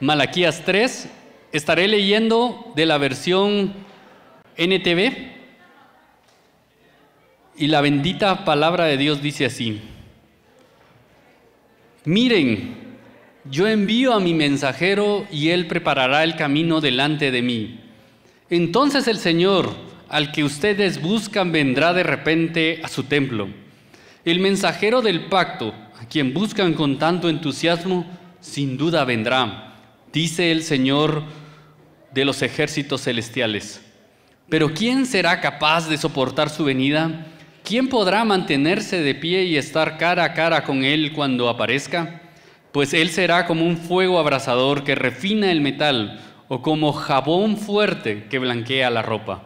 Malaquías 3. Estaré leyendo de la versión NTV. Y la bendita palabra de Dios dice así. Miren, yo envío a mi mensajero y él preparará el camino delante de mí. Entonces el Señor, al que ustedes buscan, vendrá de repente a su templo. El mensajero del pacto, a quien buscan con tanto entusiasmo, sin duda vendrá, dice el Señor de los ejércitos celestiales. Pero ¿quién será capaz de soportar su venida? ¿Quién podrá mantenerse de pie y estar cara a cara con Él cuando aparezca? Pues Él será como un fuego abrasador que refina el metal o como jabón fuerte que blanquea la ropa.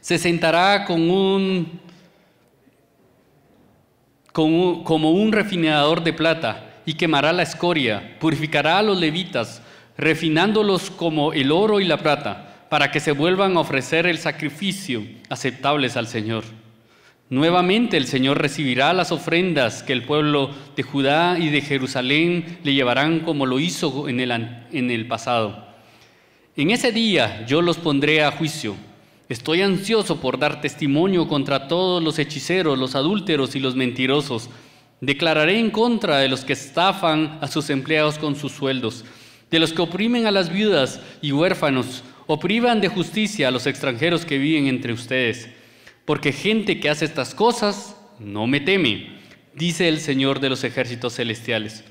Se sentará con un, como un refinador de plata y quemará la escoria, purificará a los levitas, refinándolos como el oro y la plata, para que se vuelvan a ofrecer el sacrificio aceptables al Señor. Nuevamente el Señor recibirá las ofrendas que el pueblo de Judá y de Jerusalén le llevarán como lo hizo en el, en el pasado. En ese día yo los pondré a juicio. Estoy ansioso por dar testimonio contra todos los hechiceros, los adúlteros y los mentirosos. Declararé en contra de los que estafan a sus empleados con sus sueldos, de los que oprimen a las viudas y huérfanos, o privan de justicia a los extranjeros que viven entre ustedes porque gente que hace estas cosas no me teme, dice el Señor de los ejércitos celestiales.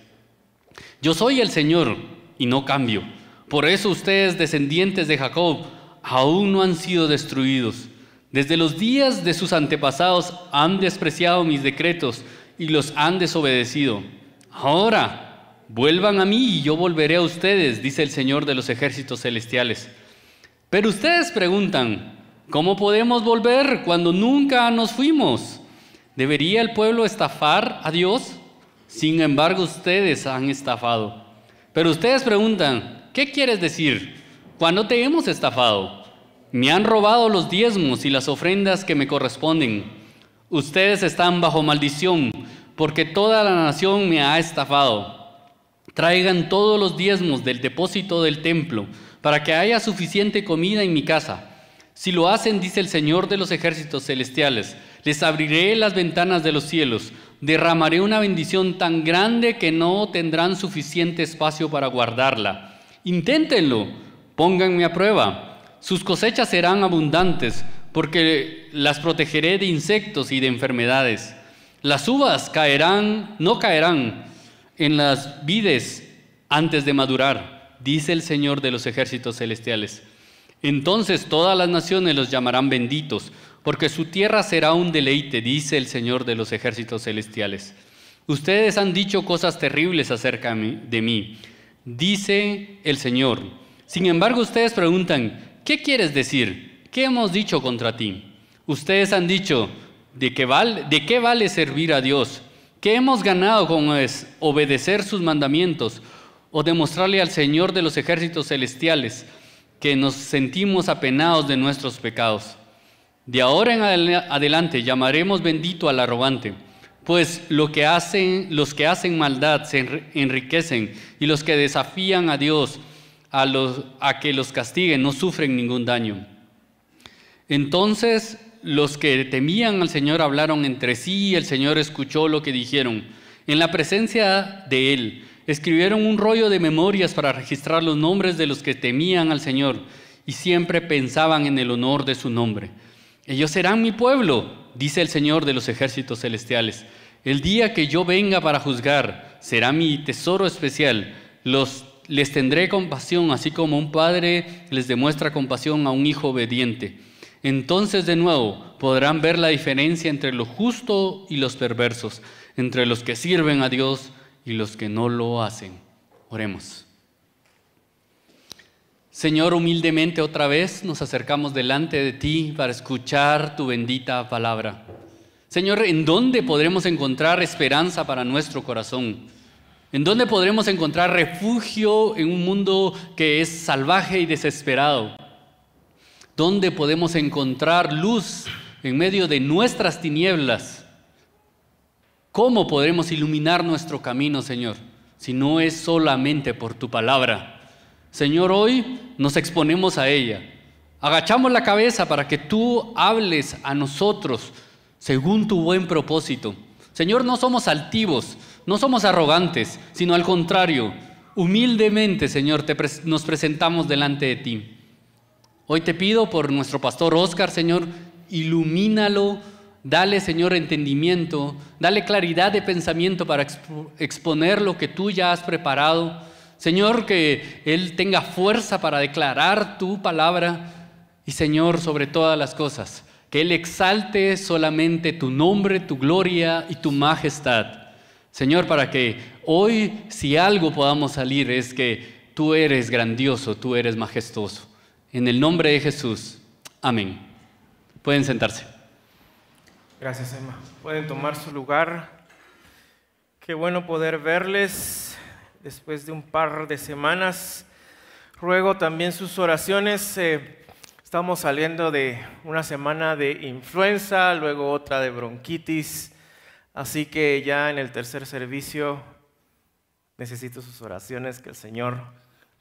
Yo soy el Señor y no cambio. Por eso ustedes, descendientes de Jacob, aún no han sido destruidos. Desde los días de sus antepasados han despreciado mis decretos y los han desobedecido. Ahora, vuelvan a mí y yo volveré a ustedes, dice el Señor de los ejércitos celestiales. Pero ustedes preguntan, ¿Cómo podemos volver cuando nunca nos fuimos? ¿Debería el pueblo estafar a Dios? Sin embargo, ustedes han estafado. Pero ustedes preguntan, ¿qué quieres decir? ¿Cuándo te hemos estafado? Me han robado los diezmos y las ofrendas que me corresponden. Ustedes están bajo maldición, porque toda la nación me ha estafado. Traigan todos los diezmos del depósito del templo, para que haya suficiente comida en mi casa. Si lo hacen, dice el Señor de los ejércitos celestiales, les abriré las ventanas de los cielos, derramaré una bendición tan grande que no tendrán suficiente espacio para guardarla. Inténtenlo, pónganme a prueba. Sus cosechas serán abundantes, porque las protegeré de insectos y de enfermedades. Las uvas caerán, no caerán en las vides antes de madurar, dice el Señor de los ejércitos celestiales. Entonces todas las naciones los llamarán benditos, porque su tierra será un deleite, dice el Señor de los ejércitos celestiales. Ustedes han dicho cosas terribles acerca de mí, dice el Señor. Sin embargo, ustedes preguntan, ¿qué quieres decir? ¿Qué hemos dicho contra ti? Ustedes han dicho, ¿de qué vale, de qué vale servir a Dios? ¿Qué hemos ganado con obedecer sus mandamientos o demostrarle al Señor de los ejércitos celestiales? que nos sentimos apenados de nuestros pecados. De ahora en adelante llamaremos bendito al arrogante, pues lo que hacen, los que hacen maldad se enriquecen y los que desafían a Dios a, los, a que los castiguen no sufren ningún daño. Entonces los que temían al Señor hablaron entre sí y el Señor escuchó lo que dijeron. En la presencia de Él, Escribieron un rollo de memorias para registrar los nombres de los que temían al Señor y siempre pensaban en el honor de su nombre. Ellos serán mi pueblo, dice el Señor de los ejércitos celestiales. El día que yo venga para juzgar será mi tesoro especial. Les tendré compasión, así como un padre les demuestra compasión a un hijo obediente. Entonces de nuevo podrán ver la diferencia entre lo justo y los perversos, entre los que sirven a Dios y los que no lo hacen. Oremos. Señor, humildemente otra vez nos acercamos delante de ti para escuchar tu bendita palabra. Señor, ¿en dónde podremos encontrar esperanza para nuestro corazón? ¿En dónde podremos encontrar refugio en un mundo que es salvaje y desesperado? ¿Dónde podemos encontrar luz en medio de nuestras tinieblas? ¿Cómo podremos iluminar nuestro camino, Señor, si no es solamente por tu palabra? Señor, hoy nos exponemos a ella. Agachamos la cabeza para que tú hables a nosotros según tu buen propósito. Señor, no somos altivos, no somos arrogantes, sino al contrario, humildemente, Señor, nos presentamos delante de ti. Hoy te pido por nuestro pastor Oscar, Señor, ilumínalo, dale, Señor, entendimiento, dale claridad de pensamiento para exponer lo que tú ya has preparado. Señor, que Él tenga fuerza para declarar tu palabra y, Señor, sobre todas las cosas, que Él exalte solamente tu nombre, tu gloria y tu majestad. Señor, para que hoy si algo podamos salir es que tú eres grandioso, tú eres majestuoso. En el nombre de Jesús. Amén. Pueden sentarse. Gracias, Emma. Pueden tomar su lugar. Qué bueno poder verles después de un par de semanas. Ruego también sus oraciones. Eh, estamos saliendo de una semana de influenza, luego otra de bronquitis Así que ya en el tercer servicio necesito sus oraciones, que el Señor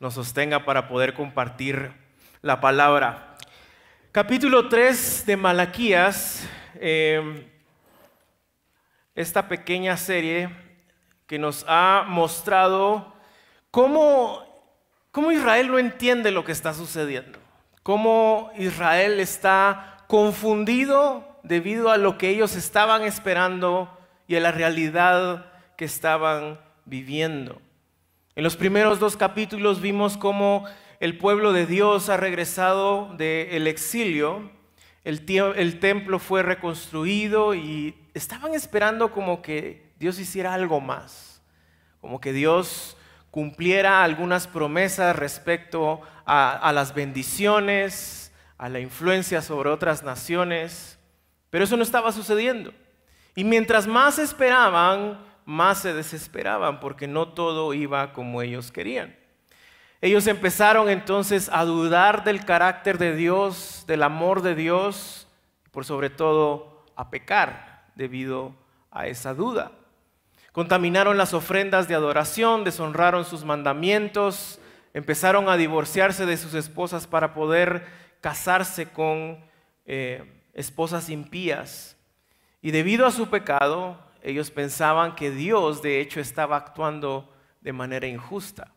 nos sostenga para poder compartir la palabra. Capítulo 3 de Malaquías, em, esta pequeña serie que nos ha mostrado cómo, cómo Israel no entiende lo que está sucediendo, cómo Israel está confundido debido a lo que ellos estaban esperando y a la realidad que estaban viviendo. En los primeros dos capítulos vimos cómo el pueblo de Dios ha regresado del exilio, el, templo fue reconstruido y estaban esperando como que Dios hiciera algo más, como que Dios cumpliera algunas promesas respecto a las bendiciones, a la influencia sobre otras naciones, pero eso no estaba sucediendo. Y mientras más esperaban, más se desesperaban porque no todo iba como ellos querían. Ellos empezaron entonces a dudar del carácter de Dios, del amor de Dios, por sobre todo a pecar debido a esa duda. Contaminaron las ofrendas de adoración, deshonraron sus mandamientos, empezaron a divorciarse de sus esposas para poder casarse con eh, esposas impías. Y debido a su pecado, ellos pensaban que Dios de hecho estaba actuando de manera injusta.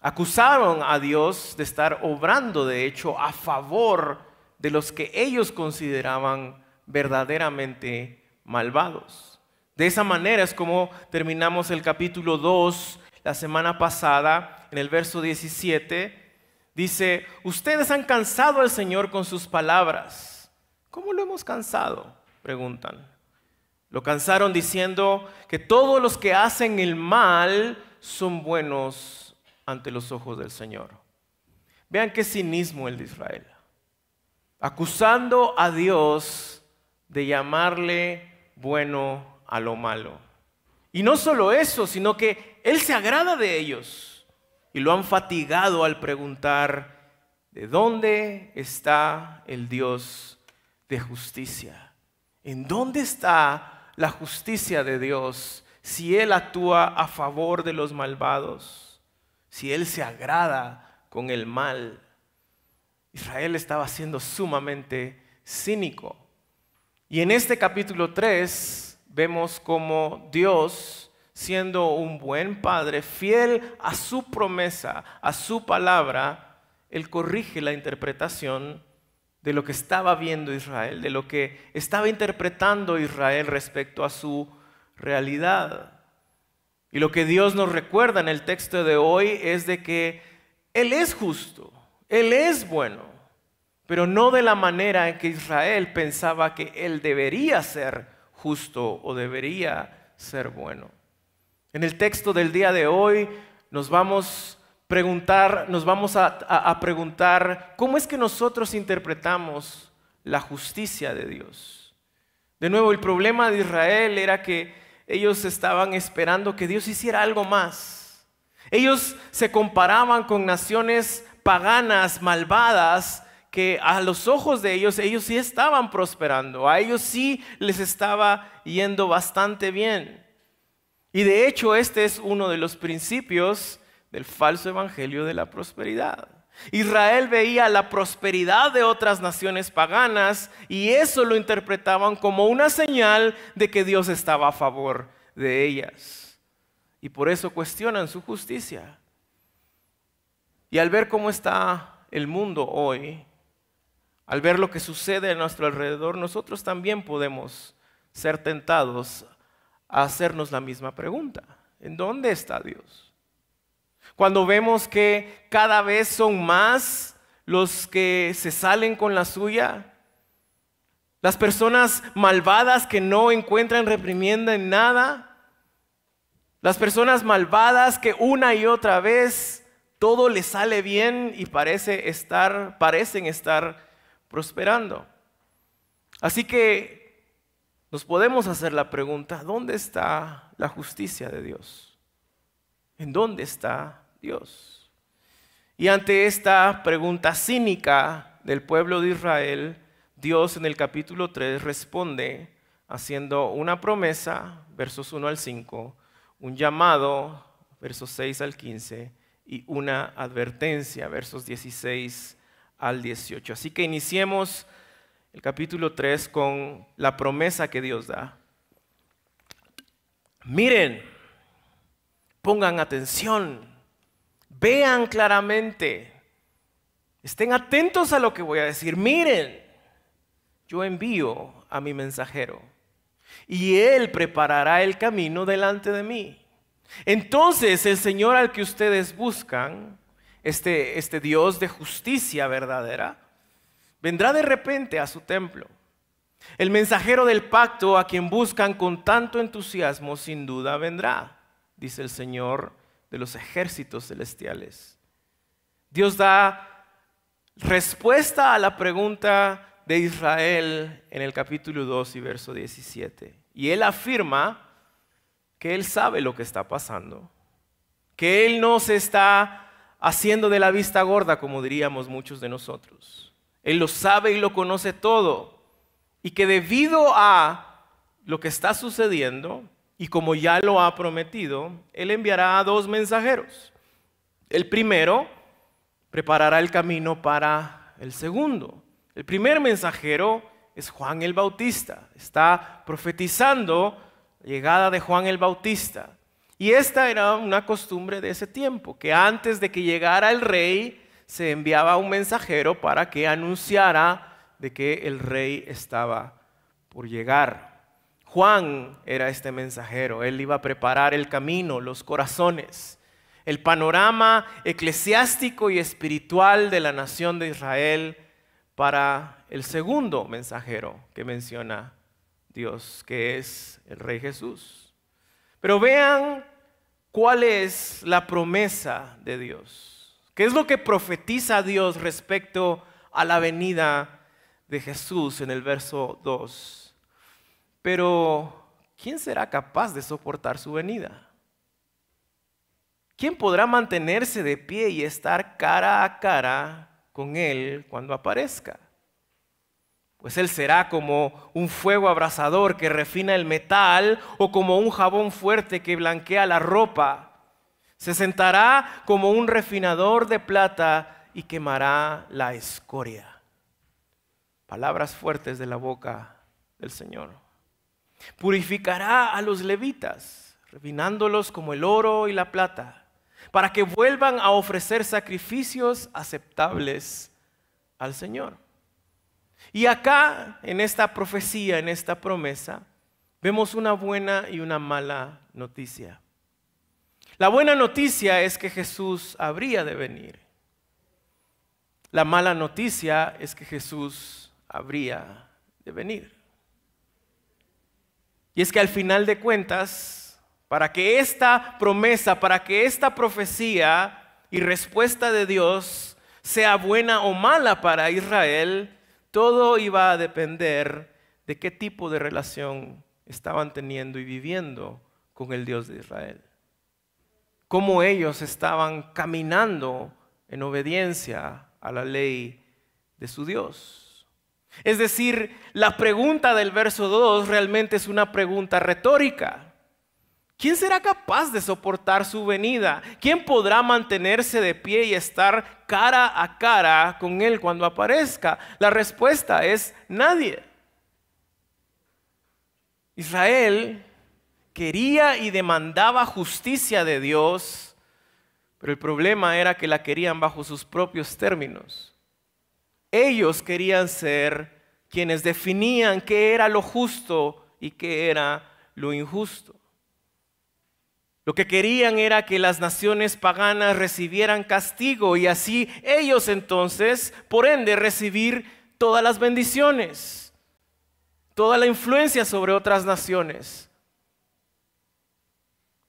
Acusaron a Dios de estar obrando de hecho a favor de los que ellos consideraban verdaderamente malvados. De esa manera es como terminamos el capítulo 2 la semana pasada, en el verso 17. Dice, ustedes han cansado al Señor con sus palabras. ¿Cómo lo hemos cansado? preguntan. Lo cansaron diciendo que todos los que hacen el mal son buenos ante los ojos del Señor. Vean qué cinismo el de Israel. Acusando a Dios de llamarle bueno a lo malo. Y no solo eso, sino que Él se agrada de ellos. Y lo han fatigado al preguntar, ¿de dónde está el Dios de justicia? ¿En dónde está la justicia de Dios si Él actúa a favor de los malvados? Si Él se agrada con el mal. Israel estaba siendo sumamente cínico. Y en este capítulo 3 vemos como Dios, siendo un buen padre, fiel a su promesa, a su palabra, Él corrige la interpretación de lo que estaba viendo Israel, de lo que estaba interpretando Israel respecto a su realidad. Y lo que Dios nos recuerda en el texto de hoy es de que Él es justo, Él es bueno, pero no de la manera en que Israel pensaba que Él debería ser justo o debería ser bueno. En el texto del día de hoy nos vamos preguntar, nos vamos a, preguntar cómo es que nosotros interpretamos la justicia de Dios. De nuevo, el problema de Israel era que ellos estaban esperando que Dios hiciera algo más. Ellos se comparaban con naciones paganas, malvadas, que a los ojos de ellos, ellos sí estaban prosperando, a ellos sí les estaba yendo bastante bien. Y de hecho este es uno de los principios del falso evangelio de la prosperidad. Israel veía la prosperidad de otras naciones paganas y eso lo interpretaban como una señal de que Dios estaba a favor de ellas. Y por eso cuestionan su justicia. Y al ver cómo está el mundo hoy, al ver lo que sucede a nuestro alrededor, nosotros también podemos ser tentados a hacernos la misma pregunta. ¿En dónde está Dios? Cuando vemos que cada vez son más los que se salen con la suya, las personas malvadas que no encuentran reprimienda en nada, las personas malvadas que una y otra vez todo les sale bien y parece estar, parecen estar prosperando. Así que nos podemos hacer la pregunta, ¿dónde está la justicia de Dios? ¿En dónde está Dios? Y ante esta pregunta cínica del pueblo de Israel, Dios en el capítulo 3 responde haciendo una promesa, versos 1 al 5, un llamado, versos 6 al 15, y una advertencia, versos 16 al 18. Así que iniciemos el capítulo 3 con la promesa que Dios da. Miren, pongan atención, vean claramente, estén atentos a lo que voy a decir. Miren, yo envío a mi mensajero y él preparará el camino delante de mí. Entonces el Señor al que ustedes buscan, este, este Dios de justicia verdadera, vendrá de repente a su templo. El mensajero del pacto a quien buscan con tanto entusiasmo sin duda vendrá, dice el Señor de los ejércitos celestiales. Dios da respuesta a la pregunta de Israel en el capítulo 2 y verso 17. Y él afirma que Él sabe lo que está pasando, que Él no se está haciendo de la vista gorda, como diríamos muchos de nosotros. Él lo sabe y lo conoce todo, y que debido a lo que está sucediendo, y como ya lo ha prometido, Él enviará a dos mensajeros. El primero preparará el camino para el segundo. El primer mensajero es Juan el Bautista. Está profetizando llegada de Juan el Bautista. Y esta era una costumbre de ese tiempo, que antes de que llegara el rey, se enviaba un mensajero para que anunciara de que el rey estaba por llegar. Juan era este mensajero, él iba a preparar el camino, los corazones, el panorama eclesiástico y espiritual de la nación de Israel para el segundo mensajero que menciona Dios, que es el Rey Jesús. Pero vean cuál es la promesa de Dios. ¿Qué es lo que profetiza Dios respecto a la venida de Jesús en el verso 2? Pero, ¿quién será capaz de soportar su venida? ¿Quién podrá mantenerse de pie y estar cara a cara con Él cuando aparezca? pues Él será como un fuego abrasador que refina el metal o como un jabón fuerte que blanquea la ropa. Se sentará como un refinador de plata y quemará la escoria. Palabras fuertes de la boca del Señor. Purificará a los levitas, refinándolos como el oro y la plata, para que vuelvan a ofrecer sacrificios aceptables al Señor. Y acá, en esta profecía, en esta promesa, vemos una buena y una mala noticia. La buena noticia es que Jesús habría de venir. La mala noticia es que Jesús habría de venir. Y es que al final de cuentas, para que esta promesa, para que esta profecía y respuesta de Dios sea buena o mala para Israel, todo iba a depender de qué tipo de relación estaban teniendo y viviendo con el Dios de Israel. Cómo ellos estaban caminando en obediencia a la ley de su Dios. Es decir, la pregunta del verso 2 realmente es una pregunta retórica. ¿Quién será capaz de soportar su venida? ¿Quién podrá mantenerse de pie y estar cara a cara con Él cuando aparezca? La respuesta es nadie. Israel quería y demandaba justicia de Dios, pero el problema era que la querían bajo sus propios términos. Ellos querían ser quienes definían qué era lo justo y qué era lo injusto. Lo que querían era que las naciones paganas recibieran castigo y así ellos entonces, por ende, recibir todas las bendiciones, toda la influencia sobre otras naciones.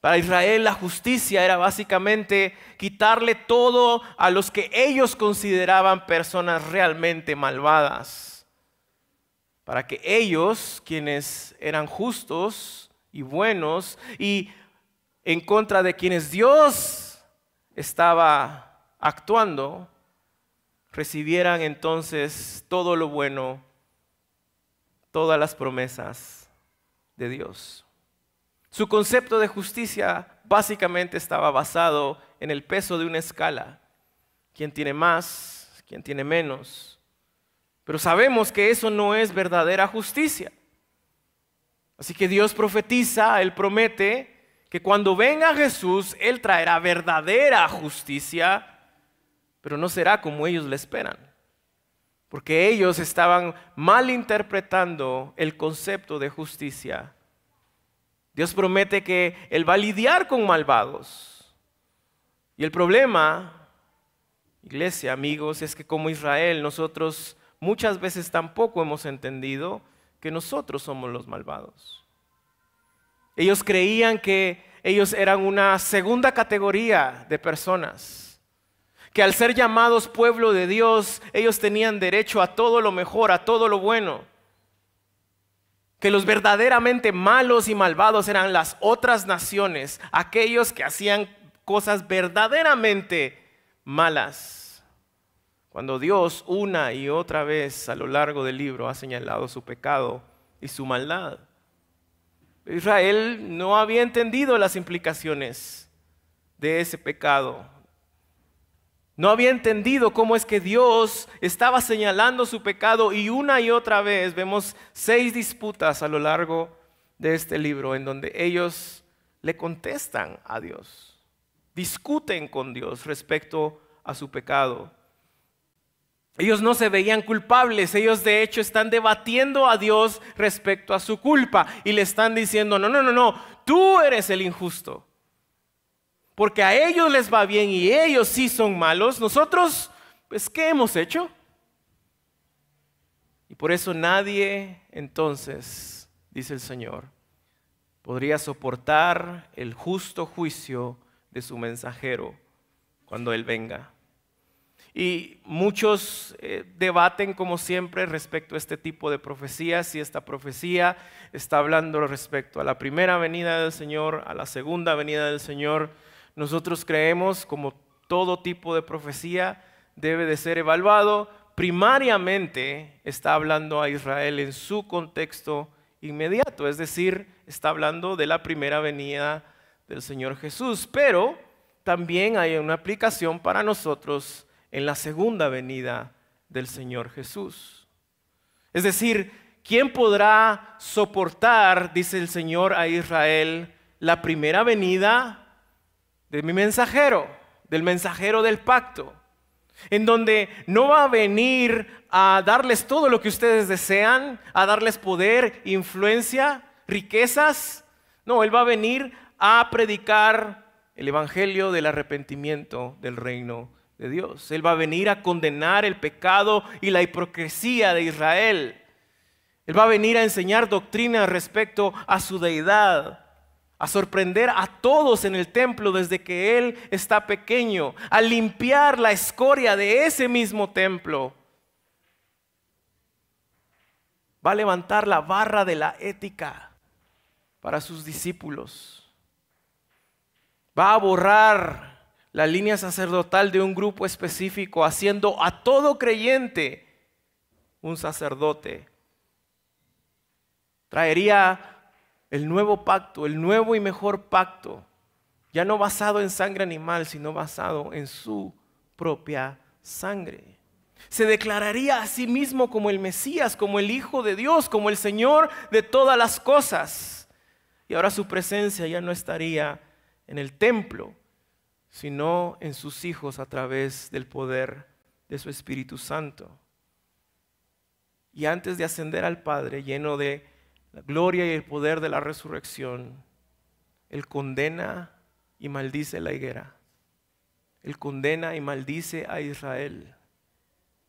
Para Israel la justicia era básicamente quitarle todo a los que ellos consideraban personas realmente malvadas. Para que ellos, quienes eran justos y buenos y en contra de quienes Dios estaba actuando, recibieran entonces todo lo bueno, todas las promesas de Dios. Su concepto de justicia básicamente estaba basado en el peso de una escala. ¿Quién tiene más? ¿Quién tiene menos? Pero sabemos que eso no es verdadera justicia. Así que Dios profetiza, Él promete que cuando venga Jesús, Él traerá verdadera justicia, pero no será como ellos le esperan. Porque ellos estaban malinterpretando el concepto de justicia. Dios promete que Él va a lidiar con malvados. Y el problema, iglesia, amigos, es que como Israel nosotros muchas veces tampoco hemos entendido que nosotros somos los malvados. Ellos creían que ellos eran una segunda categoría de personas, que al ser llamados pueblo de Dios, ellos tenían derecho a todo lo mejor, a todo lo bueno, que los verdaderamente malos y malvados eran las otras naciones, aquellos que hacían cosas verdaderamente malas. Cuando Dios una y otra vez a lo largo del libro ha señalado su pecado y su maldad. Israel no había entendido las implicaciones de ese pecado. No había entendido cómo es que Dios estaba señalando su pecado y una y otra vez vemos seis disputas a lo largo de este libro en donde ellos le contestan a Dios, discuten con Dios respecto a su pecado. Ellos no se veían culpables, ellos de hecho están debatiendo a Dios respecto a su culpa y le están diciendo, no, no, no, no, tú eres el injusto. Porque a ellos les va bien y ellos sí son malos. Nosotros, pues, ¿qué hemos hecho? Y por eso nadie entonces, dice el Señor, podría soportar el justo juicio de su mensajero cuando Él venga. Y muchos eh, debaten, como siempre, respecto a este tipo de profecías, si esta profecía está hablando respecto a la primera venida del Señor, a la segunda venida del Señor. Nosotros creemos, como todo tipo de profecía, debe de ser evaluado. Primariamente está hablando a Israel en su contexto inmediato, es decir, está hablando de la primera venida del Señor Jesús, pero también hay una aplicación para nosotros en la segunda venida del Señor Jesús. Es decir, ¿quién podrá soportar, dice el Señor a Israel, la primera venida de mi mensajero, del mensajero del pacto? En donde no va a venir a darles todo lo que ustedes desean, a darles poder, influencia, riquezas. No, Él va a venir a predicar el Evangelio del arrepentimiento del reino de Dios. Él va a venir a condenar el pecado y la hipocresía de Israel. Él va a venir a enseñar doctrina respecto a su deidad, a sorprender a todos en el templo desde que Él está pequeño, a limpiar la escoria de ese mismo templo. Va a levantar la barra de la ética para sus discípulos. Va a borrar la línea sacerdotal de un grupo específico, haciendo a todo creyente un sacerdote. Traería el nuevo pacto, el nuevo y mejor pacto, ya no basado en sangre animal, sino basado en su propia sangre. Se declararía a sí mismo como el Mesías, como el Hijo de Dios, como el Señor de todas las cosas. Y ahora su presencia ya no estaría en el templo, sino en sus hijos a través del poder de su Espíritu Santo. Y antes de ascender al Padre, lleno de la gloria y el poder de la resurrección, Él condena y maldice la higuera. Él condena y maldice a Israel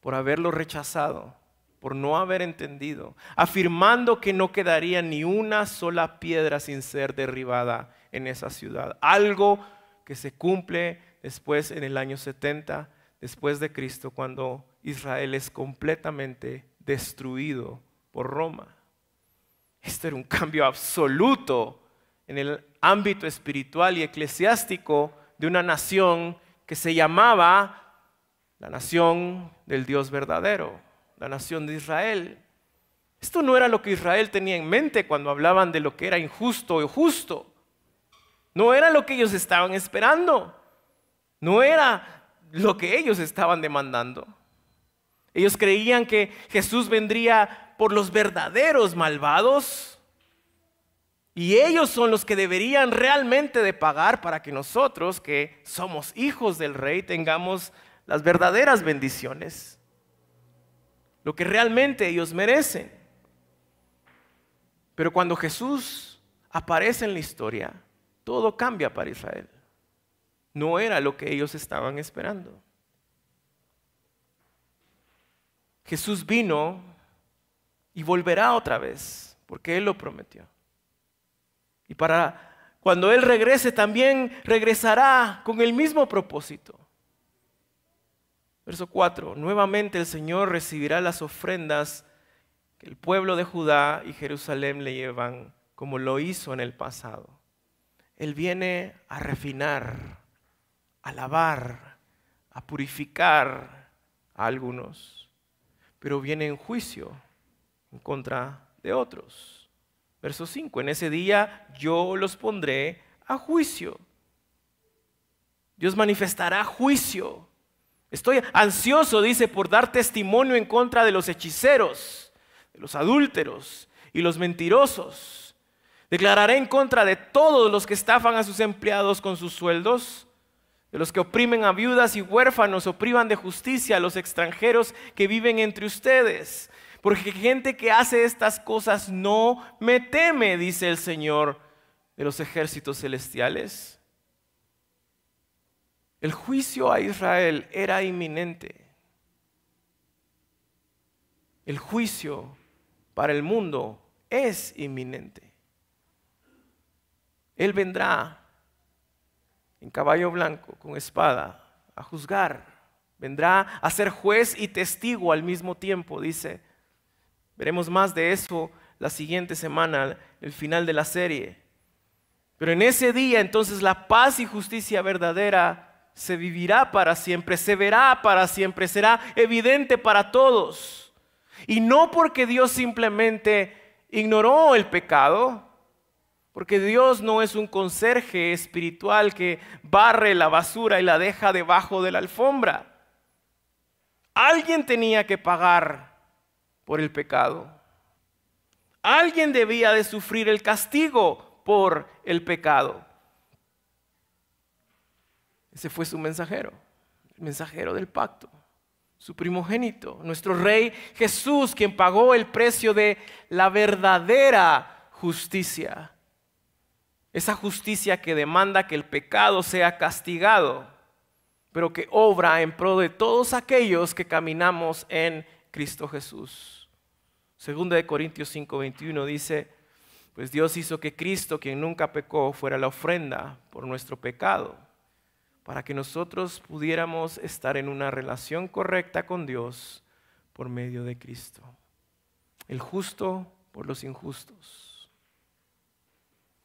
por haberlo rechazado, por no haber entendido, afirmando que no quedaría ni una sola piedra sin ser derribada en esa ciudad. Algo que se cumple después en el año 70 después de Cristo, cuando Israel es completamente destruido por Roma. Esto era un cambio absoluto en el ámbito espiritual y eclesiástico de una nación que se llamaba la nación del Dios verdadero, la nación de Israel. Esto no era lo que Israel tenía en mente cuando hablaban de lo que era injusto o justo. No era lo que ellos estaban esperando. No era lo que ellos estaban demandando. Ellos creían que Jesús vendría por los verdaderos malvados y ellos son los que deberían realmente de pagar para que nosotros, que somos hijos del rey, tengamos las verdaderas bendiciones, lo que realmente ellos merecen. Pero cuando Jesús aparece en la historia, todo cambia para Israel. No era lo que ellos estaban esperando. Jesús vino y volverá otra vez, porque Él lo prometió. Y para cuando Él regrese también regresará con el mismo propósito. Verso 4. Nuevamente el Señor recibirá las ofrendas que el pueblo de Judá y Jerusalén le llevan, como lo hizo en el pasado. Él viene a refinar, a lavar, a purificar a algunos, pero viene en juicio en contra de otros. Verso 5, en ese día yo los pondré a juicio. Dios manifestará juicio. Estoy ansioso, dice, por dar testimonio en contra de los hechiceros, de los adúlteros y los mentirosos. Declararé en contra de todos los que estafan a sus empleados con sus sueldos, de los que oprimen a viudas y huérfanos o privan de justicia a los extranjeros que viven entre ustedes porque gente que hace estas cosas no me teme, dice el Señor de los ejércitos celestiales. El juicio a Israel era inminente. El juicio para el mundo es inminente. Él vendrá en caballo blanco, con espada, a juzgar. Vendrá a ser juez y testigo al mismo tiempo, dice Veremos más de eso la siguiente semana, el final de la serie. Pero en ese día entonces la paz y justicia verdadera se vivirá para siempre, se verá para siempre, será evidente para todos. Y no porque Dios simplemente ignoró el pecado, porque Dios no es un conserje espiritual que barre la basura y la deja debajo de la alfombra. Alguien tenía que pagar por el pecado. Alguien debía de sufrir el castigo por el pecado. Ese fue su mensajero, el mensajero del pacto, su primogénito, nuestro rey Jesús, quien pagó el precio de la verdadera justicia. Esa justicia que demanda que el pecado sea castigado, pero que obra en pro de todos aquellos que caminamos en Cristo Jesús. Segunda de Corintios 5:21 dice, pues Dios hizo que Cristo, quien nunca pecó, fuera la ofrenda por nuestro pecado, para que nosotros pudiéramos estar en una relación correcta con Dios por medio de Cristo. El justo por los injustos,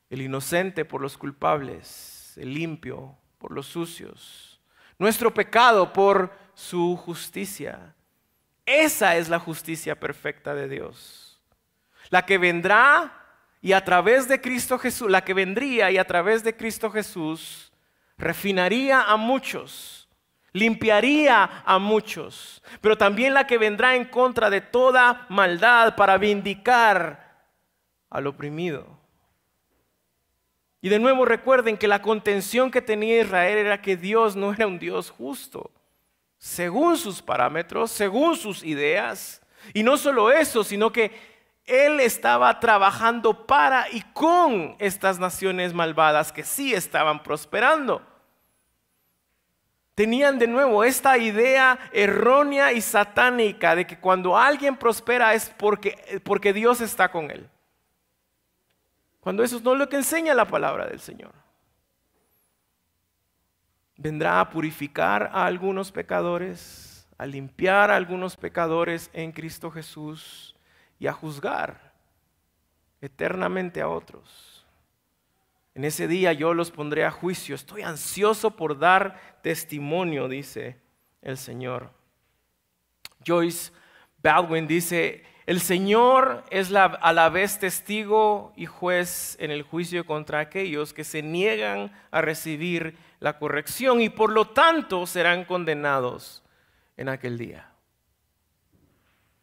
el inocente por los culpables, el limpio por los sucios, nuestro pecado por su justicia esa es la justicia perfecta de Dios. La que vendrá y a través de Cristo Jesús, la que vendría y a través de Cristo Jesús, refinaría a muchos, limpiaría a muchos, pero también la que vendrá en contra de toda maldad para vindicar al oprimido. Y de nuevo recuerden que la contención que tenía Israel era que Dios no era un Dios justo, según sus parámetros, según sus ideas. Y no solo eso, sino que él estaba trabajando para y con estas naciones malvadas que sí estaban prosperando. Tenían de nuevo esta idea errónea y satánica de que cuando alguien prospera es porque, porque Dios está con él. Cuando eso no es lo que enseña la palabra del Señor. Vendrá a purificar a algunos pecadores, a limpiar a algunos pecadores en Cristo Jesús y a juzgar eternamente a otros. En ese día yo los pondré a juicio. Estoy ansioso por dar testimonio, dice el Señor. Joyce Baldwin dice, el Señor es a la vez testigo y juez en el juicio contra aquellos que se niegan a recibir la corrección y por lo tanto serán condenados en aquel día.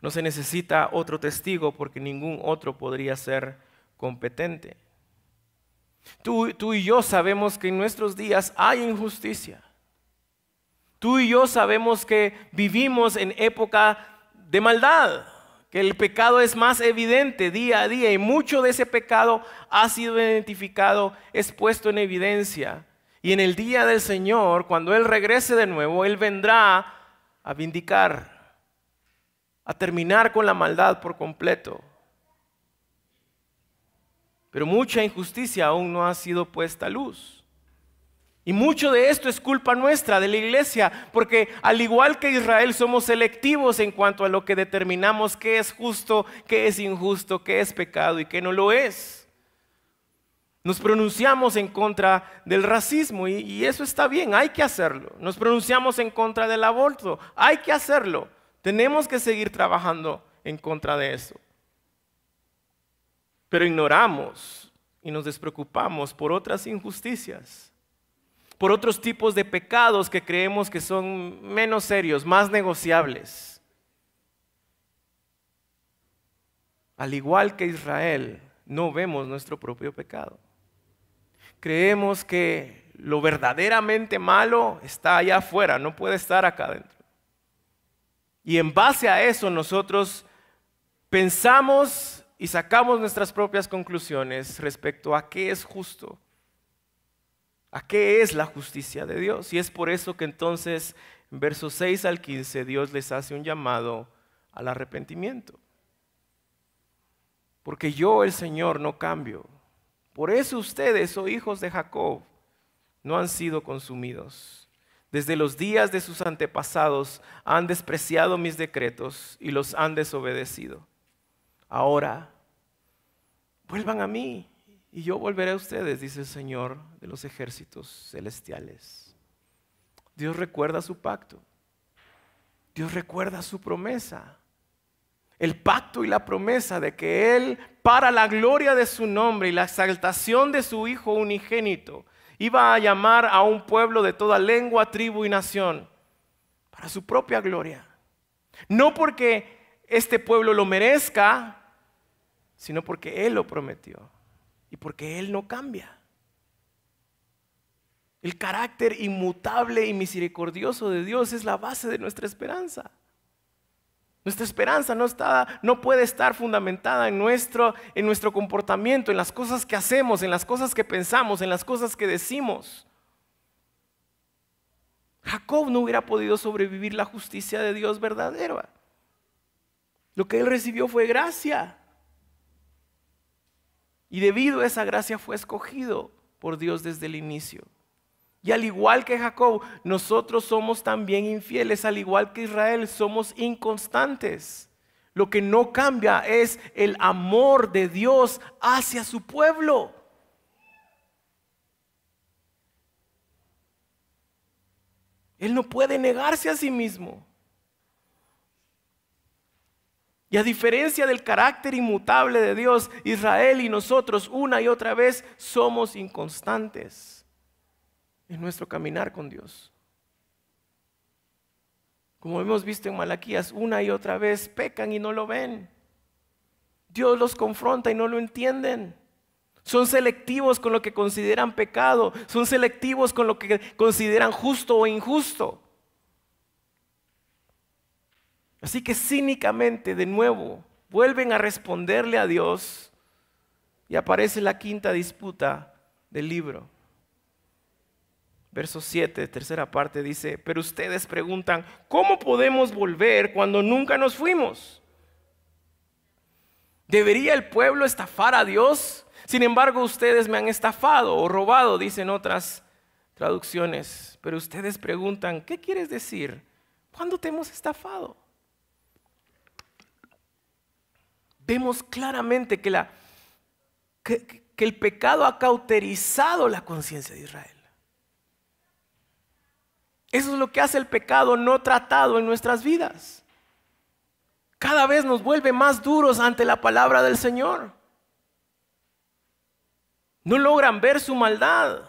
No se necesita otro testigo porque ningún otro podría ser competente. Tú, tú, y yo sabemos que en nuestros días hay injusticia. Tú y yo sabemos que vivimos en época de maldad, que el pecado es más evidente día a día y mucho de ese pecado ha sido identificado, es puesto en evidencia. Y en el día del Señor, cuando Él regrese de nuevo, Él vendrá a vindicar a terminar con la maldad por completo. Pero mucha injusticia aún no ha sido puesta a luz. Y mucho de esto es culpa nuestra, de la iglesia, porque al igual que Israel somos selectivos en cuanto a lo que determinamos qué es justo, qué es injusto, qué es pecado y qué no lo es. Nos pronunciamos en contra del racismo y, eso está bien, hay que hacerlo. Nos pronunciamos en contra del aborto, hay que hacerlo. Tenemos que seguir trabajando en contra de eso. Pero ignoramos y nos despreocupamos por otras injusticias, por otros tipos de pecados que creemos que son menos serios, más negociables. Al igual que Israel, no vemos nuestro propio pecado. Creemos que lo verdaderamente malo está allá afuera, no puede estar acá adentro. Y en base a eso nosotros pensamos y sacamos nuestras propias conclusiones respecto a qué es justo, a qué es la justicia de Dios. Y es por eso que entonces en versos 6 al 15 Dios les hace un llamado al arrepentimiento. Porque yo, el Señor, no cambio. Por eso ustedes, oh hijos de Jacob, no han sido consumidos. Desde los días de sus antepasados han despreciado mis decretos y los han desobedecido. Ahora, vuelvan a mí y yo volveré a ustedes, dice el Señor de los ejércitos celestiales. Dios recuerda su pacto. Dios recuerda su promesa. El pacto y la promesa de que Él, para la gloria de su nombre y la exaltación de su Hijo unigénito, iba a llamar a un pueblo de toda lengua, tribu y nación para su propia gloria. No porque este pueblo lo merezca, sino porque Él lo prometió y porque Él no cambia. El carácter inmutable y misericordioso de Dios es la base de nuestra esperanza. Nuestra esperanza no, está, no puede estar fundamentada en nuestro, en nuestro comportamiento, en las cosas que hacemos, en las cosas que pensamos, en las cosas que decimos. Jacob no hubiera podido sobrevivir la justicia de Dios verdadera. Lo que él recibió fue gracia. Y debido a esa gracia fue escogido por Dios desde el inicio. Y al igual que Jacob, nosotros somos también infieles, al igual que Israel, somos inconstantes. Lo que no cambia es el amor de Dios hacia su pueblo. Él no puede negarse a sí mismo. Y a diferencia del carácter inmutable de Dios, Israel y nosotros una y otra vez somos inconstantes en nuestro caminar con Dios. Como hemos visto en Malaquías, una y otra vez pecan y no lo ven. Dios los confronta y no lo entienden. Son selectivos con lo que consideran pecado, son selectivos con lo que consideran justo o injusto. Así que cínicamente, de nuevo, vuelven a responderle a Dios y aparece la quinta disputa del libro. Verso 7, tercera parte, dice, pero ustedes preguntan, ¿cómo podemos volver cuando nunca nos fuimos? ¿Debería el pueblo estafar a Dios? Sin embargo, ustedes me han estafado o robado, dicen otras traducciones. Pero ustedes preguntan, ¿qué quieres decir? ¿Cuándo te hemos estafado? vemos claramente que, la, que, el pecado ha cauterizado la conciencia de Israel. Eso es lo que hace el pecado no tratado en nuestras vidas. Cada vez nos vuelve más duros ante la palabra del Señor. No logran ver su maldad.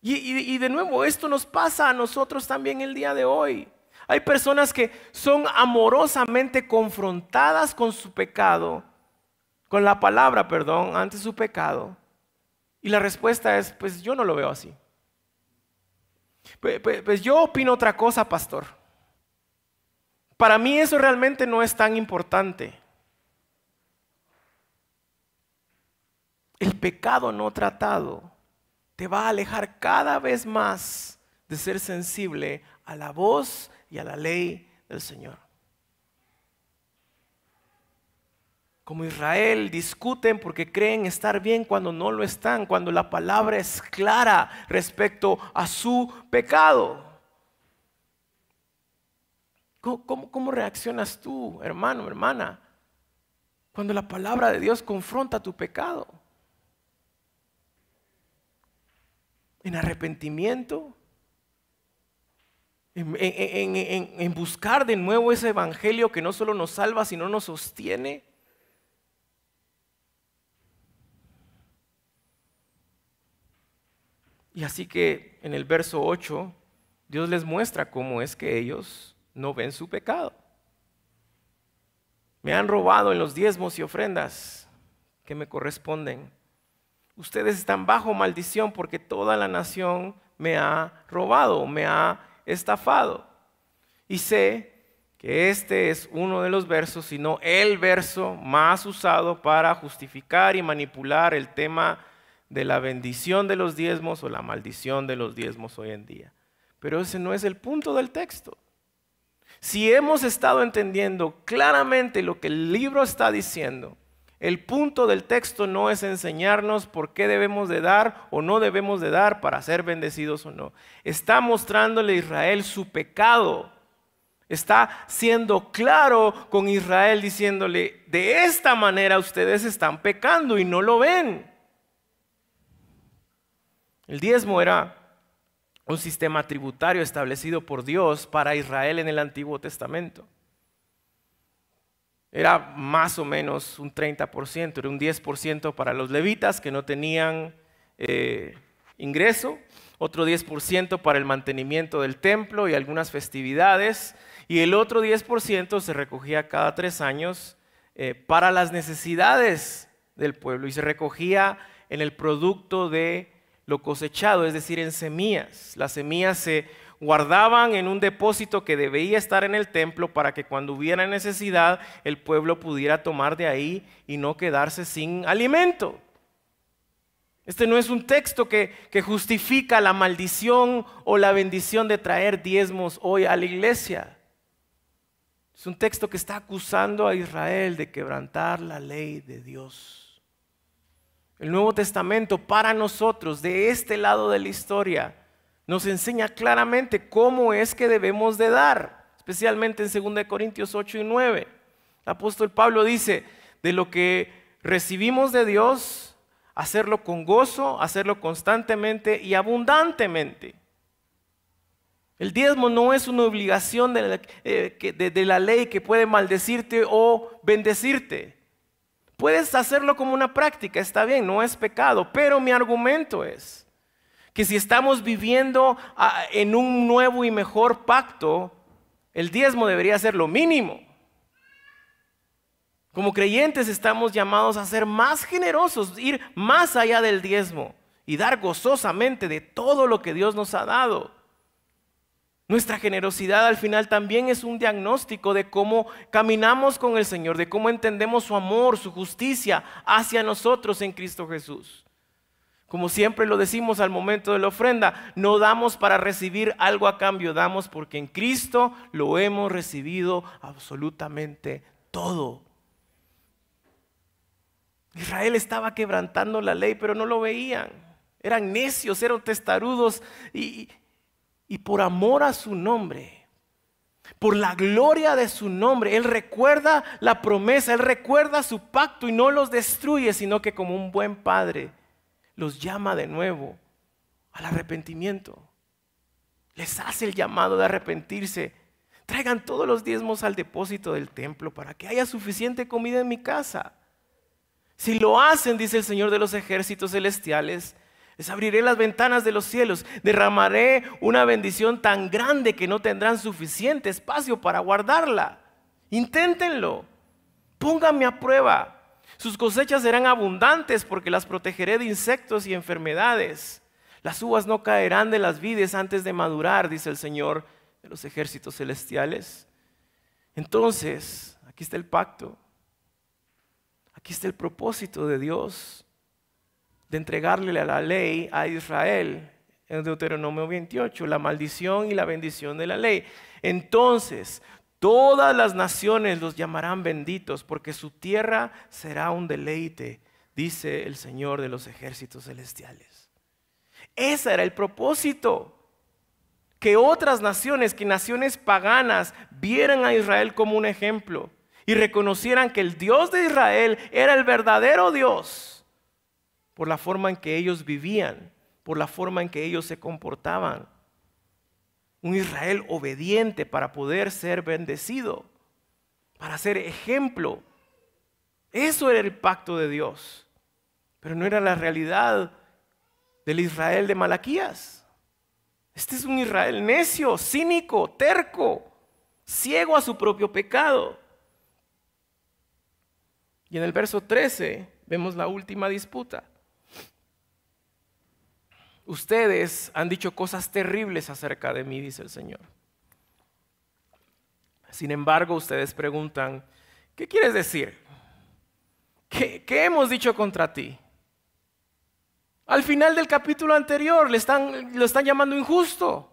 Y, de nuevo, esto nos pasa a nosotros también el día de hoy. Hay personas que son amorosamente confrontadas con su pecado, con la palabra, perdón, ante su pecado. Y la respuesta es, pues yo no lo veo así. Pues, yo opino otra cosa, pastor. Para mí eso realmente no es tan importante. El pecado no tratado te va a alejar cada vez más de ser sensible a la voz y a la ley del Señor. Como Israel discuten porque creen estar bien cuando no lo están, cuando la palabra es clara respecto a su pecado. ¿Cómo, reaccionas tú, hermano, hermana, cuando la palabra de Dios confronta tu pecado? ¿En arrepentimiento? en, buscar de nuevo ese evangelio que no solo nos salva, sino nos sostiene. Y así que en el verso 8, Dios les muestra cómo es que ellos no ven su pecado. Me han robado en los diezmos y ofrendas que me corresponden. Ustedes están bajo maldición porque toda la nación me ha robado, me ha estafado. Y sé que este es uno de los versos, sino el verso más usado para justificar y manipular el tema de la bendición de los diezmos o la maldición de los diezmos hoy en día. Pero ese no es el punto del texto. Si hemos estado entendiendo claramente lo que el libro está diciendo, el punto del texto no es enseñarnos por qué debemos de dar o no debemos de dar para ser bendecidos o no. Está mostrándole a Israel su pecado. Está siendo claro con Israel diciéndole, de esta manera ustedes están pecando y no lo ven. El diezmo era un sistema tributario establecido por Dios para Israel en el Antiguo Testamento. Era más o menos un 30%, era un 10% para los levitas que no tenían eh, ingreso, otro 10% para el mantenimiento del templo y algunas festividades, y el otro 10% se recogía cada tres años eh, para las necesidades del pueblo y se recogía en el producto de lo cosechado, es decir, en semillas. Las semillas se guardaban en un depósito que debía estar en el templo para que cuando hubiera necesidad el pueblo pudiera tomar de ahí y no quedarse sin alimento. Este no es un texto que, justifica la maldición o la bendición de traer diezmos hoy a la iglesia. Es un texto que está acusando a Israel de quebrantar la ley de Dios. El Nuevo Testamento para nosotros, de este lado de la historia, nos enseña claramente cómo es que debemos de dar, especialmente en 2 Corintios 8 y 9. El apóstol Pablo dice, de lo que recibimos de Dios, hacerlo con gozo, hacerlo constantemente y abundantemente. El diezmo no es una obligación de la, eh, de la ley que puede maldecirte o bendecirte. Puedes hacerlo como una práctica, está bien, no es pecado, pero mi argumento es que si estamos viviendo ah, en un nuevo y mejor pacto, el diezmo debería ser lo mínimo. Como creyentes estamos llamados a ser más generosos, ir más allá del diezmo y dar gozosamente de todo lo que Dios nos ha dado. Nuestra generosidad al final también es un diagnóstico de cómo caminamos con el Señor, de cómo entendemos su amor, su justicia hacia nosotros en Cristo Jesús. Como siempre lo decimos al momento de la ofrenda, no damos para recibir algo a cambio, damos porque en Cristo lo hemos recibido absolutamente todo. Israel estaba quebrantando la ley, pero no lo veían. Eran necios, eran testarudos y, y por amor a su nombre, por la gloria de su nombre, Él recuerda la promesa, Él recuerda su pacto y no los destruye, sino que como un buen padre los llama de nuevo al arrepentimiento. Les hace el llamado de arrepentirse. Traigan todos los diezmos al depósito del templo para que haya suficiente comida en mi casa. Si lo hacen, dice el Señor de los ejércitos celestiales, les abriré las ventanas de los cielos, derramaré una bendición tan grande que no tendrán suficiente espacio para guardarla. Inténtenlo, pónganme a prueba. Sus cosechas serán abundantes porque las protegeré de insectos y enfermedades. Las uvas no caerán de las vides antes de madurar, dice el Señor de los ejércitos celestiales. Entonces, aquí está el pacto. Aquí está el propósito de Dios de entregarle a la ley a Israel en Deuteronomio 28, la maldición y la bendición de la ley. Entonces, todas las naciones los llamarán benditos porque su tierra será un deleite, dice el Señor de los ejércitos celestiales. Ese era el propósito. Que otras naciones, que naciones paganas, vieran a Israel como un ejemplo y reconocieran que el Dios de Israel era el verdadero Dios por la forma en que ellos vivían, por la forma en que ellos se comportaban. Un Israel obediente para poder ser bendecido, para ser ejemplo. Eso era el pacto de Dios, pero no era la realidad del Israel de Malaquías. Este es un Israel necio, cínico, terco, ciego a su propio pecado. Y en el verso 13 vemos la última disputa. Ustedes han dicho cosas terribles acerca de mí, dice el Señor. Sin embargo, ustedes preguntan, ¿qué quieres decir? ¿Qué, hemos dicho contra ti? Al final del capítulo anterior le están, lo están llamando injusto.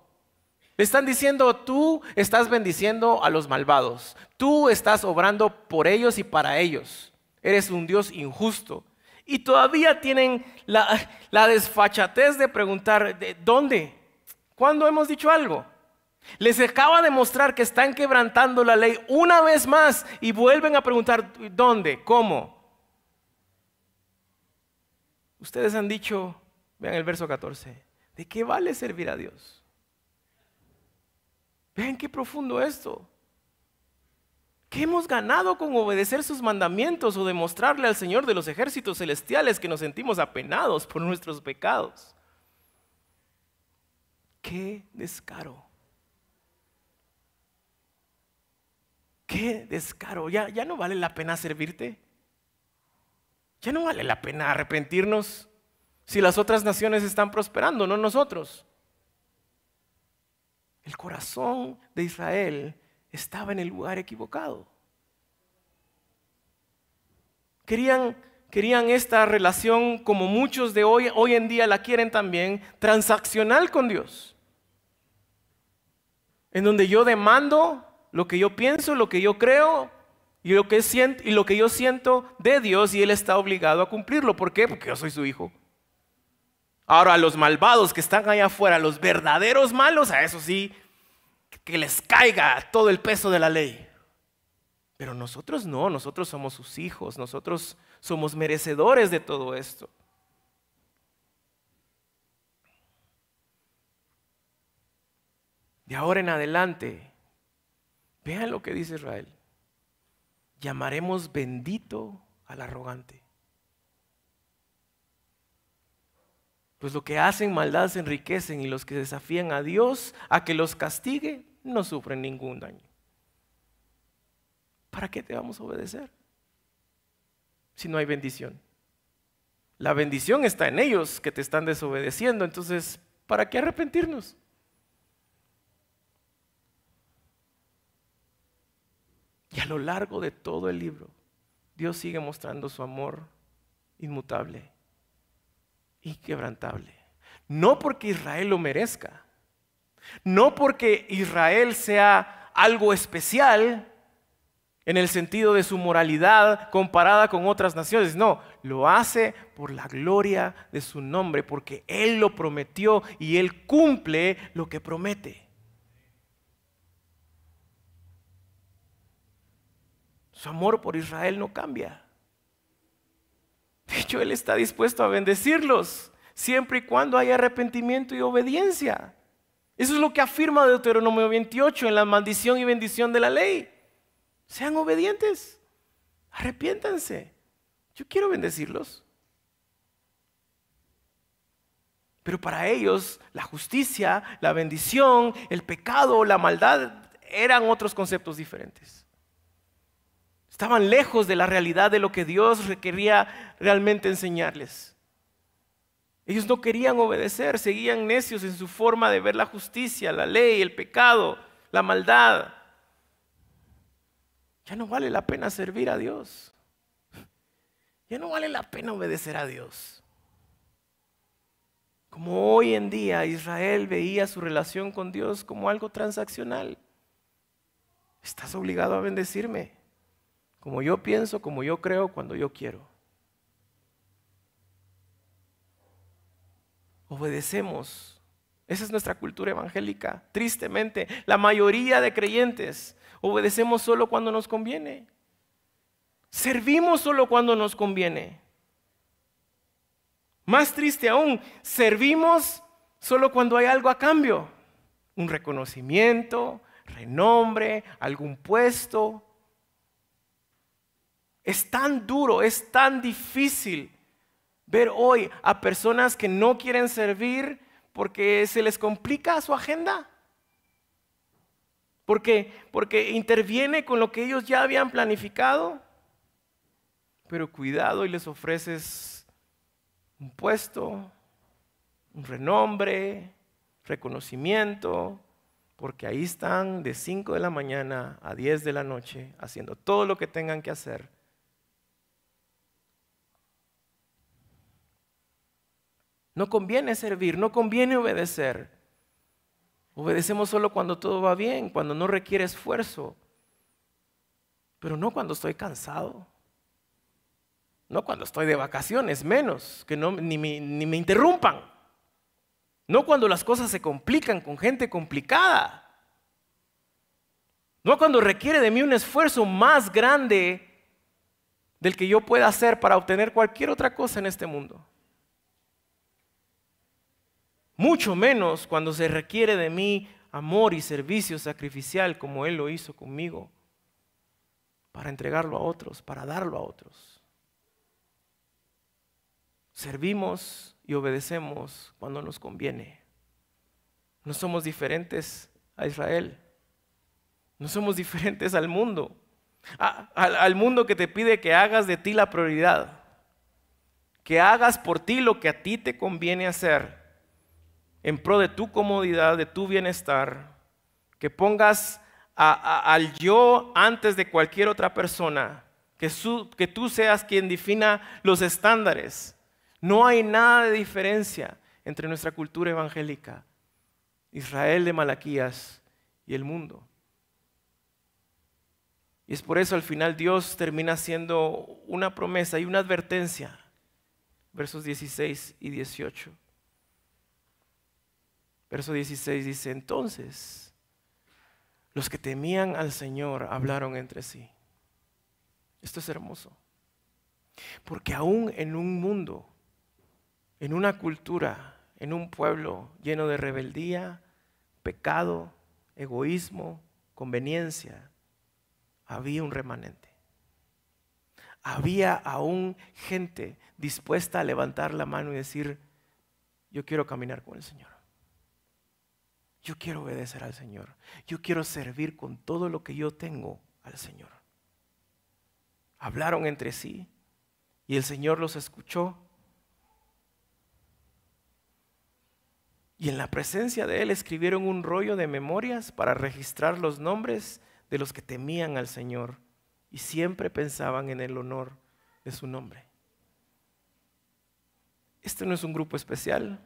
Le están diciendo, tú estás bendiciendo a los malvados. Tú estás obrando por ellos y para ellos. Eres un Dios injusto. Y todavía tienen la, desfachatez de preguntar, ¿de ¿dónde? ¿Cuándo hemos dicho algo? Les acaba de mostrar que están quebrantando la ley una vez más y vuelven a preguntar, ¿dónde? ¿Cómo? Ustedes han dicho, vean el verso 14, ¿de qué vale servir a Dios? Vean qué profundo esto. ¿Qué hemos ganado con obedecer sus mandamientos o demostrarle al Señor de los ejércitos celestiales que nos sentimos apenados por nuestros pecados? ¡Qué descaro! ¡Qué descaro! Ya, ya no vale la pena servirte. Ya no vale la pena arrepentirnos si las otras naciones están prosperando, no nosotros. El corazón de Israel estaba en el lugar equivocado. Querían, querían esta relación como muchos de hoy, hoy en día la quieren también, transaccional con Dios. En donde yo demando lo que yo pienso, lo que yo creo y lo que, siento, y lo que yo siento de Dios y Él está obligado a cumplirlo. ¿Por qué? Porque yo soy su hijo. Ahora, a los malvados que están allá afuera, los verdaderos malos, a eso sí, que les caiga todo el peso de la ley. Pero nosotros no, nosotros somos sus hijos, nosotros somos merecedores de todo esto. De ahora en adelante, vean lo que dice Israel. Llamaremos bendito al arrogante. Pues lo que hacen maldad se enriquecen y los que desafían a Dios a que los castigue no sufren ningún daño. ¿Para qué te vamos a obedecer si no hay bendición? La bendición está en ellos que te están desobedeciendo, entonces, ¿para qué arrepentirnos? Y a lo largo de todo el libro, Dios sigue mostrando su amor inmutable, inquebrantable. No porque Israel lo merezca, no porque Israel sea algo especial en el sentido de su moralidad comparada con otras naciones, no, lo hace por la gloria de su nombre, porque Él lo prometió y Él cumple lo que promete. Su amor por Israel no cambia. De hecho, Él está dispuesto a bendecirlos siempre y cuando haya arrepentimiento y obediencia. Eso es lo que afirma Deuteronomio 28 en la maldición y bendición de la ley. Sean obedientes, arrepiéntanse. Yo quiero bendecirlos. Pero para ellos la justicia, la bendición, el pecado, la maldad eran otros conceptos diferentes. Estaban lejos de la realidad de lo que Dios quería realmente enseñarles. Ellos no querían obedecer, seguían necios en su forma de ver la justicia, la ley, el pecado, la maldad. Ya no vale la pena servir a Dios. Ya no vale la pena obedecer a Dios. Como hoy en día Israel veía su relación con Dios como algo transaccional. Estás obligado a bendecirme como yo pienso, como yo creo, cuando yo quiero. Obedecemos. Esa es nuestra cultura evangélica. Tristemente, la mayoría de creyentes obedecemos solo cuando nos conviene. Servimos solo cuando nos conviene. Más triste aún, servimos solo cuando hay algo a cambio. Un reconocimiento, renombre, algún puesto, es tan duro, es tan difícil ver hoy a personas que no quieren servir porque se les complica su agenda. Porque, porque interviene con lo que ellos ya habían planificado. Pero cuidado y les ofreces un puesto, un renombre, reconocimiento, porque ahí están de 5 de la mañana a 10 de la noche haciendo todo lo que tengan que hacer No conviene servir, no conviene obedecer. Obedecemos solo cuando todo va bien, cuando no requiere esfuerzo, pero no cuando estoy cansado. No cuando estoy de vacaciones, menos, que no, ni, ni me interrumpan. No cuando las cosas se complican con gente complicada. No cuando requiere de mí un esfuerzo más grande del que yo pueda hacer para obtener cualquier otra cosa en este mundo. Mucho menos cuando se requiere de mí amor y servicio sacrificial como Él lo hizo conmigo, para entregarlo a otros, para darlo a otros. Servimos y obedecemos cuando nos conviene. No somos diferentes a Israel. No somos diferentes al mundo. al mundo que te pide que hagas de ti la prioridad. Que hagas por ti lo que a ti te conviene hacer en pro de tu comodidad, de tu bienestar, que pongas al yo antes de cualquier otra persona, que, tú seas quien defina los estándares. No hay nada de diferencia entre nuestra cultura evangélica, Israel de Malaquías y el mundo. Y es por eso al final Dios termina haciendo una promesa y una advertencia, versos 16 y 18. Verso 16 dice, entonces los que temían al Señor hablaron entre sí. Esto es hermoso. Porque aún en un mundo, en una cultura, en un pueblo lleno de rebeldía, pecado egoísmo, conveniencia, había un remanente. Había aún gente dispuesta a levantar la mano y decir, yo quiero caminar con el Señor. Yo quiero obedecer al Señor. Yo quiero servir con todo lo que yo tengo al Señor. Hablaron entre sí y el Señor los escuchó. Y en la presencia de Él escribieron un rollo de memorias para registrar los nombres de los que temían al Señor y siempre pensaban en el honor de su nombre. Este no es un grupo especial,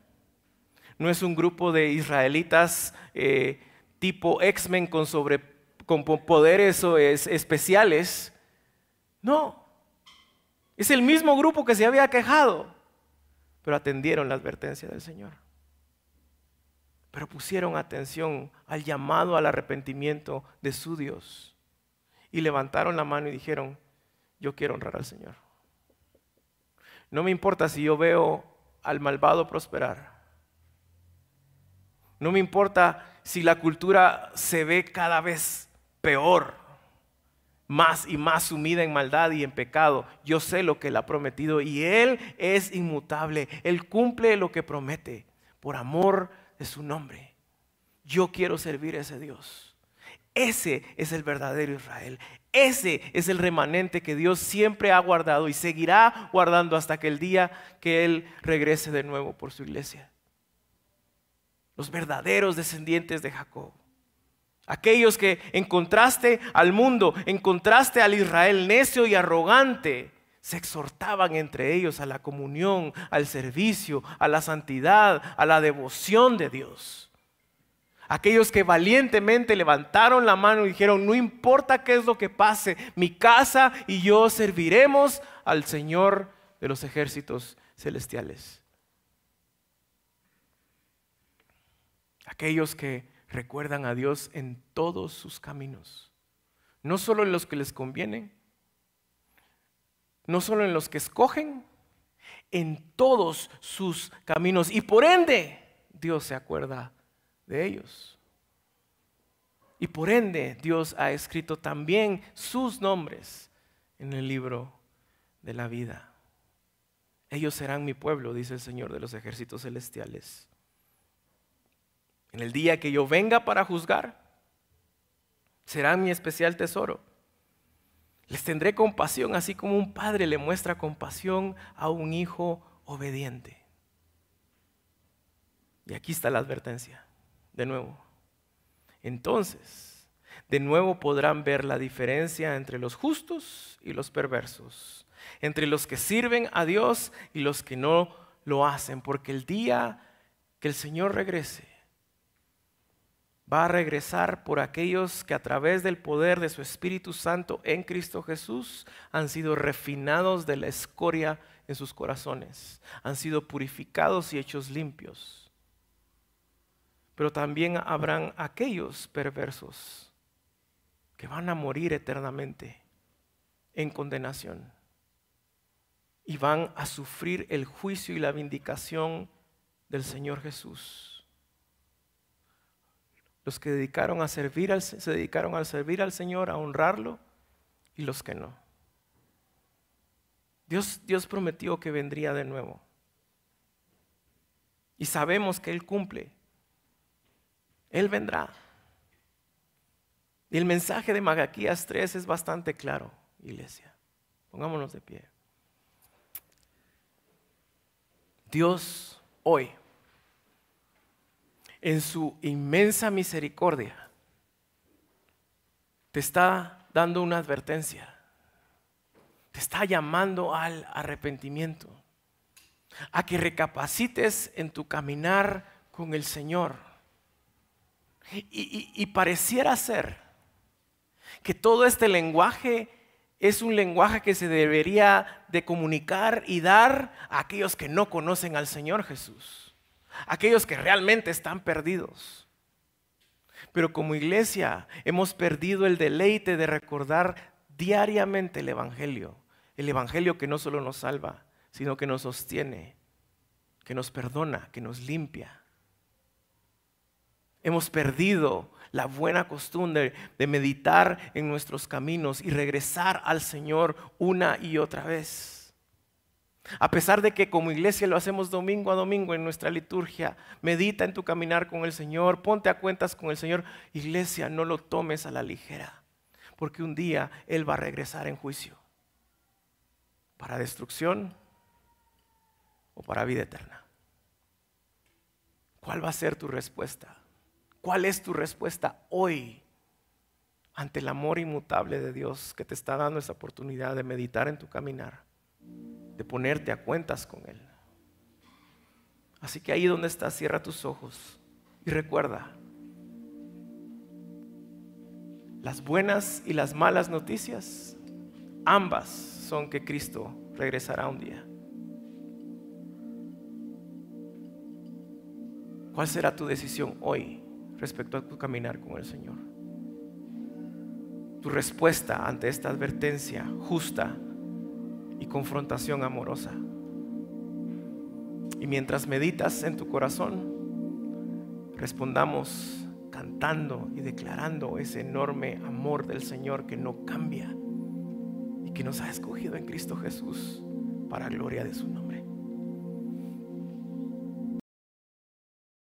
no es un grupo de israelitas eh, tipo X-Men con, con poderes especiales. No, es el mismo grupo que se había quejado, pero atendieron la advertencia del Señor. Pero pusieron atención al llamado al arrepentimiento de su Dios y levantaron la mano y dijeron, yo quiero honrar al Señor. No me importa si yo veo al malvado prosperar. No me importa si la cultura se ve cada vez peor, más y más sumida en maldad y en pecado. Yo sé lo que Él ha prometido y Él es inmutable. Él cumple lo que promete por amor de su nombre. Yo quiero servir a ese Dios. Ese es el verdadero Israel. Ese es el remanente que Dios siempre ha guardado y seguirá guardando hasta que el día que Él regrese de nuevo por su iglesia. Los verdaderos descendientes de Jacob. Aquellos que en contraste al mundo, en contraste al Israel necio y arrogante, se exhortaban entre ellos a la comunión, al servicio, a la santidad, a la devoción de Dios. Aquellos que valientemente levantaron la mano y dijeron, no importa qué es lo que pase, mi casa y yo serviremos al Señor de los ejércitos celestiales. Aquellos que recuerdan a Dios en todos sus caminos, no solo en los que les convienen, no solo en los que escogen, en todos sus caminos. Y por ende, Dios se acuerda de ellos. Y por ende Dios ha escrito también sus nombres en el libro de la vida. Ellos serán mi pueblo, dice el Señor de los ejércitos celestiales. En el día que yo venga para juzgar, serán mi especial tesoro. Les tendré compasión, así como un padre le muestra compasión a un hijo obediente. Y aquí está la advertencia de nuevo. Entonces, de nuevo podrán ver la diferencia entre los justos y los perversos, entre los que sirven a Dios y los que no lo hacen, porque el día que el Señor regrese, va a regresar por aquellos que a través del poder de su Espíritu Santo en Cristo Jesús han sido refinados de la escoria en sus corazones, han sido purificados y hechos limpios pero también habrán aquellos perversos que van a morir eternamente en condenación y van a sufrir el juicio y la vindicación del Señor Jesús. Los que dedicaron a servir al, se dedicaron a servir al Señor, a honrarlo, y los que no. Dios, Dios prometió que vendría de nuevo. Y sabemos que Él cumple él vendrá. Y el mensaje de Magaquías 3 es bastante claro, iglesia. Pongámonos de pie. Dios hoy, en su inmensa misericordia, te está dando una advertencia. Te está llamando al arrepentimiento, a que recapacites en tu caminar con el Señor y, pareciera ser que todo este lenguaje es un lenguaje que se debería de comunicar y dar a aquellos que no conocen al Señor Jesús, aquellos que realmente están perdidos. Pero como iglesia hemos perdido el deleite de recordar diariamente el Evangelio, el Evangelio que no solo nos salva, sino que nos sostiene, que nos perdona, que nos limpia hemos perdido la buena costumbre de meditar en nuestros caminos y regresar al Señor una y otra vez. A pesar de que como iglesia lo hacemos domingo a domingo en nuestra liturgia, medita en tu caminar con el Señor, ponte a cuentas con el Señor. Iglesia, no lo tomes a la ligera, porque un día Él va a regresar en juicio para destrucción o para vida eterna. ¿Cuál va a ser tu respuesta? ¿Cuál es tu respuesta hoy ante el amor inmutable de Dios que te está dando esa oportunidad de meditar en tu caminar, de ponerte a cuentas con Él? Así que ahí donde estás, cierra tus ojos y recuerda, las buenas y las malas noticias, ambas son que Cristo regresará un día. ¿Cuál será tu decisión hoy respecto a tu caminar con el Señor? Tu respuesta ante esta advertencia justa y confrontación amorosa. Y mientras meditas en tu corazón, respondamos cantando y declarando ese enorme amor del Señor que no cambia y que nos ha escogido en Cristo Jesús para gloria de su nombre.